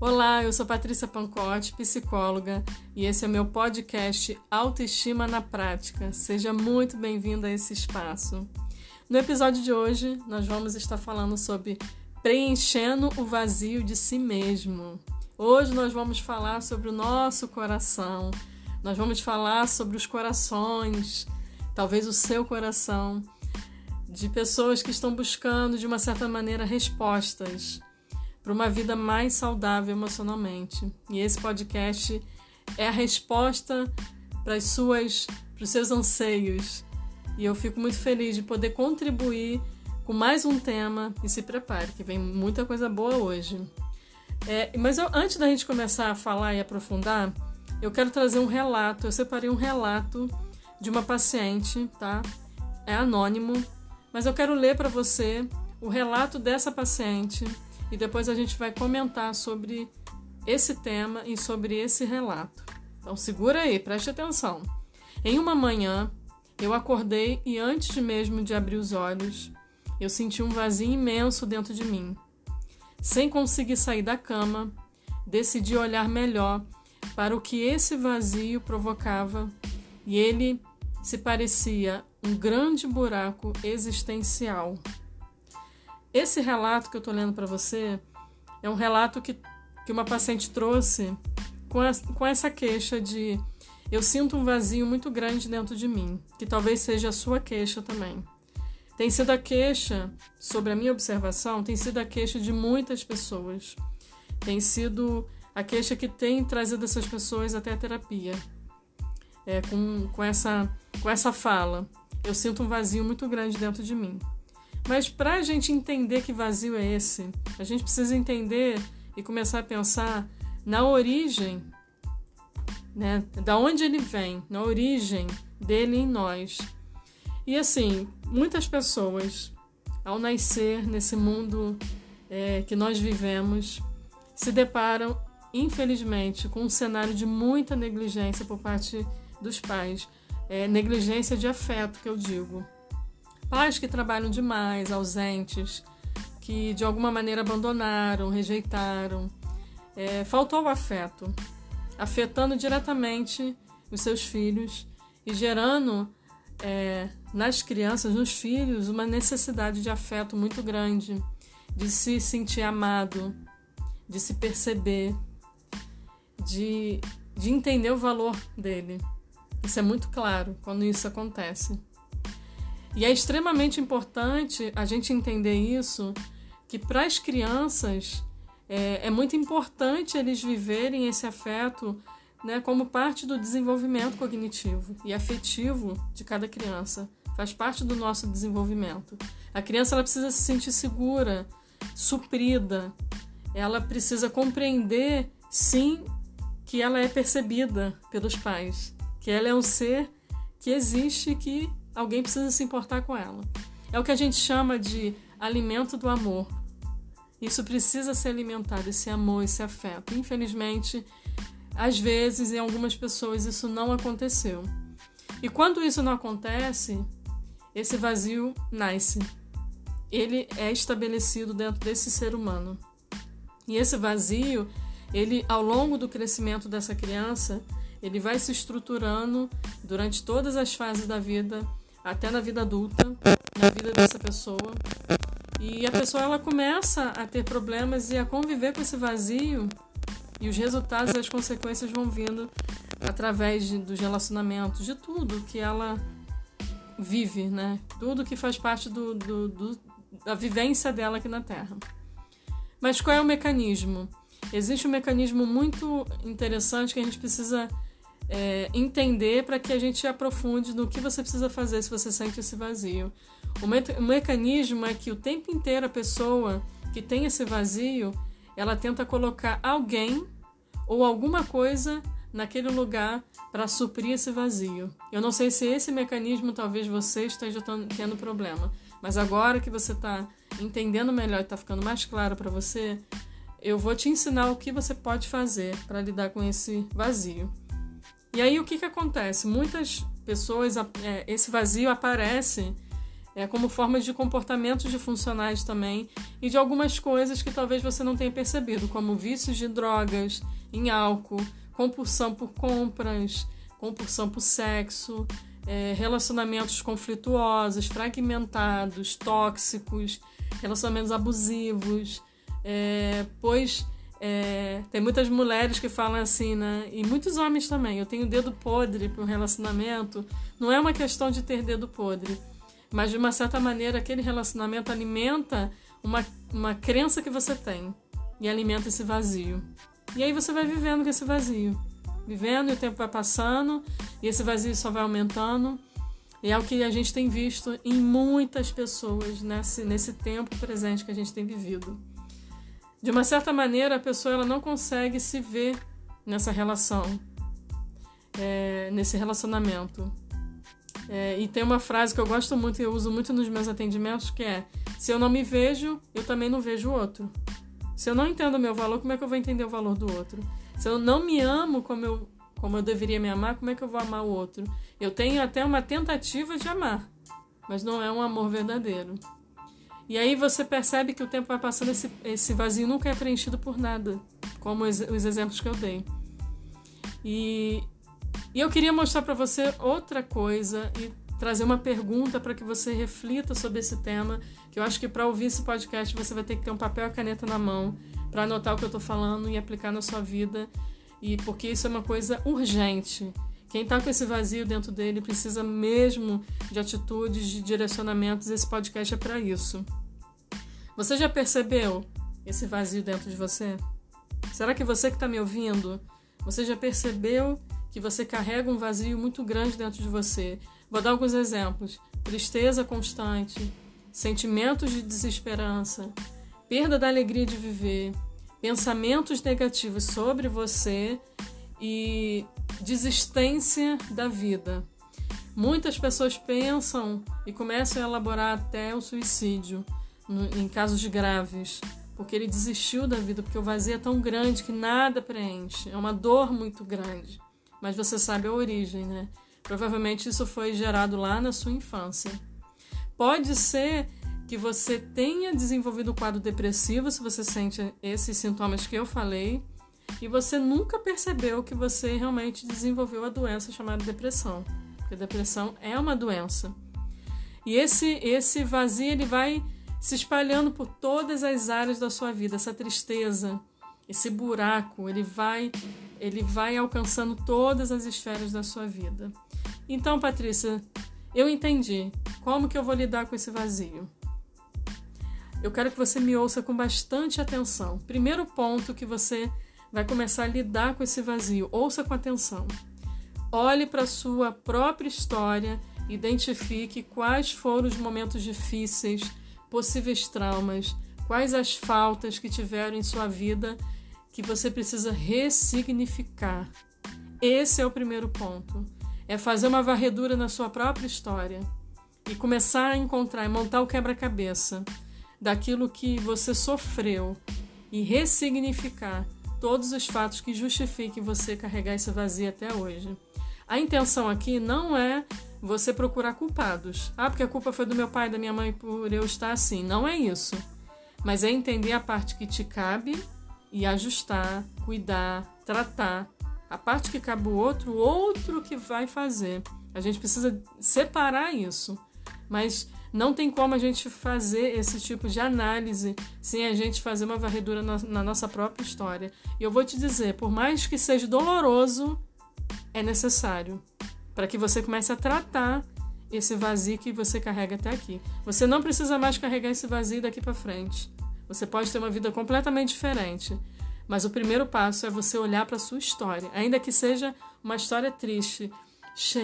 Olá, eu sou Patrícia Pancotti, psicóloga, e esse é meu podcast Autoestima na Prática. Seja muito bem-vindo a esse espaço. No episódio de hoje, nós vamos estar falando sobre preenchendo o vazio de si mesmo. Hoje nós vamos falar sobre o nosso coração. Nós vamos falar sobre os corações, talvez o seu coração, de pessoas que estão buscando de uma certa maneira respostas para uma vida mais saudável emocionalmente. E esse podcast é a resposta para as suas para os seus anseios. E eu fico muito feliz de poder contribuir com mais um tema e se prepare, que vem muita coisa boa hoje. É, mas eu, antes da gente começar a falar e aprofundar, eu quero trazer um relato. Eu separei um relato de uma paciente, tá? É anônimo, mas eu quero ler para você o relato dessa paciente e depois a gente vai comentar sobre esse tema e sobre esse relato. Então segura aí, preste atenção. Em uma manhã, eu acordei e antes mesmo de abrir os olhos, eu senti um vazio imenso dentro de mim. Sem conseguir sair da cama, decidi olhar melhor para o que esse vazio provocava e ele se parecia um grande buraco existencial. Esse relato que eu estou lendo para você é um relato que, que uma paciente trouxe com, a, com essa queixa de eu sinto um vazio muito grande dentro de mim, que talvez seja a sua queixa também. Tem sido a queixa, sobre a minha observação, tem sido a queixa de muitas pessoas. Tem sido a queixa que tem trazido essas pessoas até a terapia. É, com, com, essa, com essa fala. Eu sinto um vazio muito grande dentro de mim. Mas para a gente entender que vazio é esse, a gente precisa entender e começar a pensar na origem, né? Da onde ele vem, na origem dele em nós. E assim, muitas pessoas, ao nascer nesse mundo é, que nós vivemos, se deparam, infelizmente, com um cenário de muita negligência por parte dos pais. É, negligência de afeto, que eu digo. Pais que trabalham demais, ausentes, que de alguma maneira abandonaram, rejeitaram. É, faltou o afeto, afetando diretamente os seus filhos e gerando é, nas crianças, nos filhos, uma necessidade de afeto muito grande, de se sentir amado, de se perceber, de, de entender o valor dele. Isso é muito claro quando isso acontece. E é extremamente importante a gente entender isso, que para as crianças é, é, muito importante eles viverem esse afeto né, como parte do desenvolvimento cognitivo e afetivo de cada criança. Faz parte do nosso desenvolvimento. A criança ela precisa se sentir segura, suprida. Ela precisa compreender, sim, que ela é percebida pelos pais, que ela é um ser que existe, que alguém precisa se importar com ela. É o que a gente chama de alimento do amor. Isso precisa ser alimentado, esse amor, esse afeto. Infelizmente, às vezes, em algumas pessoas, isso não aconteceu. E quando isso não acontece, esse vazio nasce. Ele é estabelecido dentro desse ser humano. E esse vazio, ele ao longo do crescimento dessa criança, ele vai se estruturando durante todas as fases da vida até na vida adulta, na vida dessa pessoa. E a pessoa ela começa a ter problemas e a conviver com esse vazio e os resultados e as consequências vão vindo através de, dos relacionamentos, de tudo que ela vive, né? Tudo que faz parte do, do, do, da vivência dela aqui na Terra. Mas qual é o mecanismo? Existe um mecanismo muito interessante que a gente precisa é, entender para que a gente aprofunde no que você precisa fazer se você sente esse vazio. O, me o mecanismo é que o tempo inteiro a pessoa que tem esse vazio, ela tenta colocar alguém ou alguma coisa naquele lugar para suprir esse vazio. Eu não sei se esse mecanismo talvez você esteja tendo problema, mas agora que você está entendendo melhor e está ficando mais claro para você, eu vou te ensinar o que você pode fazer para lidar com esse vazio. E aí o que, que acontece? Muitas pessoas, é, esse vazio aparece é, como formas de comportamentos de funcionais também e de algumas coisas que talvez você não tenha percebido, como vícios de drogas, em álcool, compulsão por compras, compulsão por sexo, é, relacionamentos conflituosos, fragmentados, tóxicos, relacionamentos abusivos, é, pois é, tem muitas mulheres que falam assim, né? E muitos homens também. Eu tenho dedo podre para um relacionamento. Não é uma questão de ter dedo podre mas de uma certa maneira aquele relacionamento alimenta uma, uma crença que você tem e alimenta esse vazio. E aí você vai vivendo com esse vazio. Vivendo e o tempo vai passando e esse vazio só vai aumentando. E é o que a gente tem visto em muitas pessoas nesse, nesse tempo presente que a gente tem vivido. De uma certa maneira, a pessoa ela não consegue se ver nessa relação, é, nesse relacionamento. É, e tem uma frase que eu gosto muito e eu uso muito nos meus atendimentos que é: se eu não me vejo, eu também não vejo o outro. Se eu não entendo o meu valor, como é que eu vou entender o valor do outro? Se eu não me amo como eu, como eu deveria me amar, como é que eu vou amar o outro? Eu tenho até uma tentativa de amar, mas não é um amor verdadeiro. E aí você percebe que o tempo vai passando, esse, esse vazio nunca é preenchido por nada, como os, os exemplos que eu dei. E, e eu queria mostrar para você outra coisa e trazer uma pergunta para que você reflita sobre esse tema, que eu acho que para ouvir esse podcast você vai ter que ter um papel e caneta na mão para anotar o que eu estou falando e aplicar na sua vida, e porque isso é uma coisa urgente. Quem está com esse vazio dentro dele precisa mesmo de atitudes, de direcionamentos. Esse podcast é para isso. Você já percebeu esse vazio dentro de você? Será que você que está me ouvindo, você já percebeu que você carrega um vazio muito grande dentro de você. Vou dar alguns exemplos: tristeza constante, sentimentos de desesperança, perda da alegria de viver, pensamentos negativos sobre você e desistência da vida. Muitas pessoas pensam e começam a elaborar até o suicídio em casos graves, porque ele desistiu da vida, porque o vazio é tão grande que nada preenche, é uma dor muito grande mas você sabe a origem, né? Provavelmente isso foi gerado lá na sua infância. Pode ser que você tenha desenvolvido o quadro depressivo se você sente esses sintomas que eu falei e você nunca percebeu que você realmente desenvolveu a doença chamada depressão. Porque depressão é uma doença. E esse esse vazio ele vai se espalhando por todas as áreas da sua vida, essa tristeza, esse buraco, ele vai ele vai alcançando todas as esferas da sua vida. Então, Patrícia, eu entendi. Como que eu vou lidar com esse vazio? Eu quero que você me ouça com bastante atenção. Primeiro ponto que você vai começar a lidar com esse vazio, ouça com atenção. Olhe para a sua própria história, identifique quais foram os momentos difíceis, possíveis traumas, quais as faltas que tiveram em sua vida que você precisa ressignificar. Esse é o primeiro ponto. É fazer uma varredura na sua própria história e começar a encontrar e montar o quebra-cabeça daquilo que você sofreu e ressignificar todos os fatos que justifiquem você carregar esse vazio até hoje. A intenção aqui não é você procurar culpados. Ah, porque a culpa foi do meu pai, da minha mãe por eu estar assim. Não é isso. Mas é entender a parte que te cabe e ajustar, cuidar, tratar. A parte que cabe o outro, o outro que vai fazer. A gente precisa separar isso. Mas não tem como a gente fazer esse tipo de análise sem a gente fazer uma varredura na, na nossa própria história. E eu vou te dizer, por mais que seja doloroso, é necessário para que você comece a tratar esse vazio que você carrega até aqui. Você não precisa mais carregar esse vazio daqui para frente. Você pode ter uma vida completamente diferente. Mas o primeiro passo é você olhar para sua história, ainda que seja uma história triste,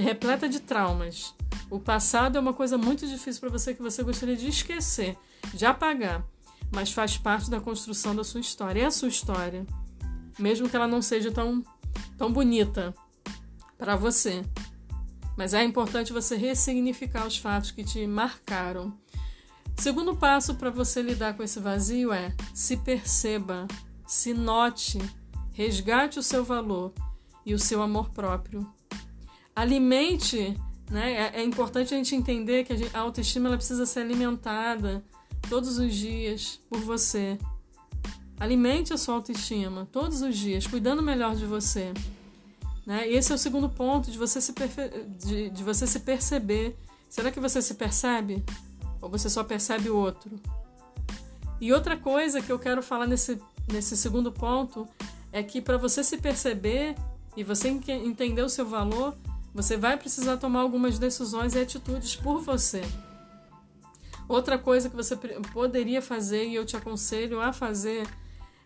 repleta de traumas. O passado é uma coisa muito difícil para você que você gostaria de esquecer, de apagar, mas faz parte da construção da sua história. É a sua história, mesmo que ela não seja tão, tão bonita para você. Mas é importante você ressignificar os fatos que te marcaram. Segundo passo para você lidar com esse vazio é se perceba, se note, resgate o seu valor e o seu amor próprio. Alimente Né? É, é importante a gente entender que a, autoestima ela precisa ser alimentada todos os dias por você. Alimente a sua autoestima todos os dias, cuidando melhor de você. Né? E esse é o segundo ponto de você se, de, de você se perceber. Será que você se percebe? Ou você só percebe o outro? E outra coisa que eu quero falar nesse, nesse segundo ponto é que para você se perceber e você entender o seu valor, você vai precisar tomar algumas decisões e atitudes por você. Outra coisa que você poderia fazer e eu te aconselho a fazer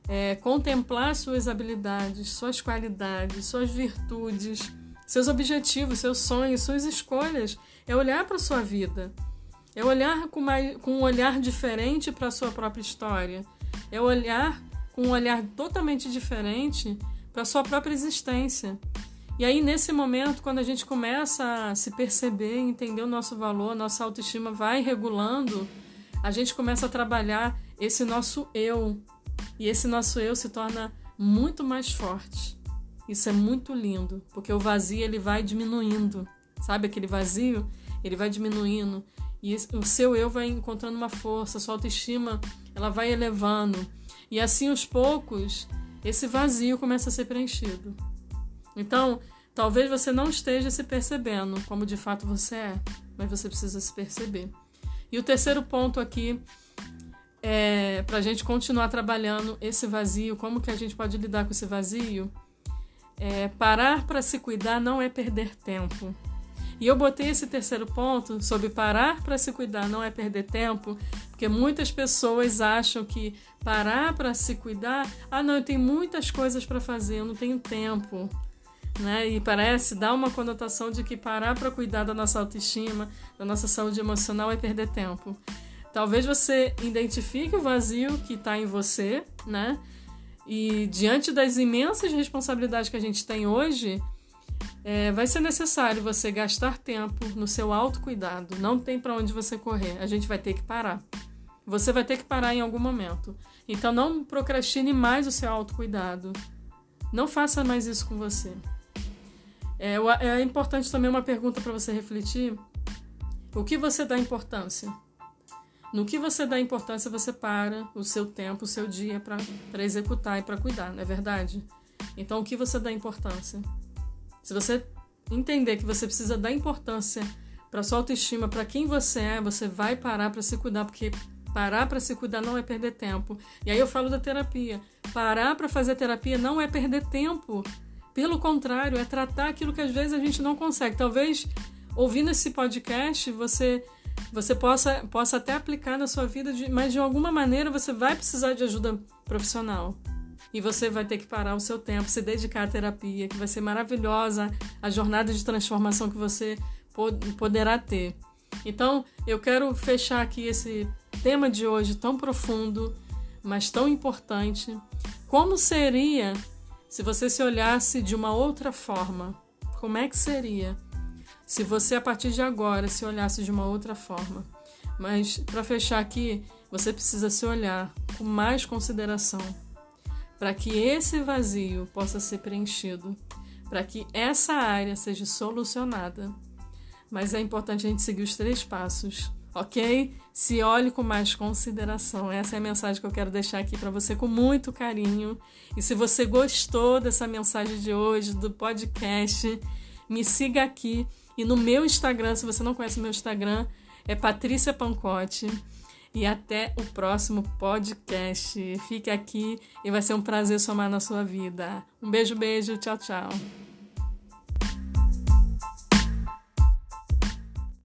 é, contemplar suas habilidades, suas qualidades, suas virtudes, seus objetivos, seus sonhos, suas escolhas. É olhar para a sua vida. É olhar com, mais, com um olhar diferente para a sua própria história. É olhar com um olhar totalmente diferente para a sua própria existência. E aí, nesse momento, quando a gente começa a se perceber, entender o nosso valor, nossa autoestima vai regulando, a gente começa a trabalhar esse nosso eu, e esse nosso eu se torna muito mais forte. Isso é muito lindo, porque o vazio ele vai diminuindo. Sabe aquele vazio? Ele vai diminuindo e o seu eu vai encontrando uma força, sua autoestima, ela vai elevando. E assim aos poucos, esse vazio começa a ser preenchido. Então, talvez você não esteja se percebendo como de fato você é, mas você precisa se perceber. E o terceiro ponto aqui é, para a gente continuar trabalhando esse vazio, como que a gente pode lidar com esse vazio? É, parar para se cuidar não é perder tempo. E eu botei esse terceiro ponto sobre parar para se cuidar não é perder tempo, porque muitas pessoas acham que parar para se cuidar, ah, não, eu tenho muitas coisas para fazer, eu não tenho tempo. Né? E parece dar uma conotação de que parar para cuidar da nossa autoestima, da nossa saúde emocional é perder tempo. Talvez você identifique o vazio que está em você, né? E diante das imensas responsabilidades que a gente tem hoje, é, vai ser necessário você gastar tempo no seu autocuidado. Não tem para onde você correr. A gente vai ter que parar. Você vai ter que parar em algum momento. Então não procrastine mais o seu autocuidado. Não faça mais isso com você. É, é importante também uma pergunta para você refletir. O que você dá importância? No que você dá importância, você para o seu tempo, o seu dia para executar e para cuidar, não é verdade? Então, o que você dá importância? Se você entender que você precisa dar importância para sua autoestima, para quem você é, você vai parar para se cuidar, porque parar para se cuidar não é perder tempo. E aí eu falo da terapia. Parar para fazer terapia não é perder tempo. Pelo contrário, é tratar aquilo que às vezes a gente não consegue. Talvez ouvindo esse podcast, você você possa, possa até aplicar na sua vida, de, mas de alguma maneira você vai precisar de ajuda profissional. E você vai ter que parar o seu tempo, se dedicar à terapia, que vai ser maravilhosa a jornada de transformação que você poderá ter. Então, eu quero fechar aqui esse tema de hoje tão profundo, mas tão importante. Como seria se você se olhasse de uma outra forma? Como é que seria? se você a partir de agora se olhasse de uma outra forma. Mas para fechar aqui, você precisa se olhar com mais consideração para que esse vazio possa ser preenchido, para que essa área seja solucionada. Mas é importante a gente seguir os três passos, ok? Se olhe com mais consideração. Essa é a mensagem que eu quero deixar aqui para você com muito carinho. E se você gostou dessa mensagem de hoje, do podcast, me siga aqui e no meu Instagram, se você não conhece o meu Instagram, é Patrícia Pancotti. E até o próximo podcast. Fique aqui e vai ser um prazer somar na sua vida. Um beijo, beijo. Tchau, tchau.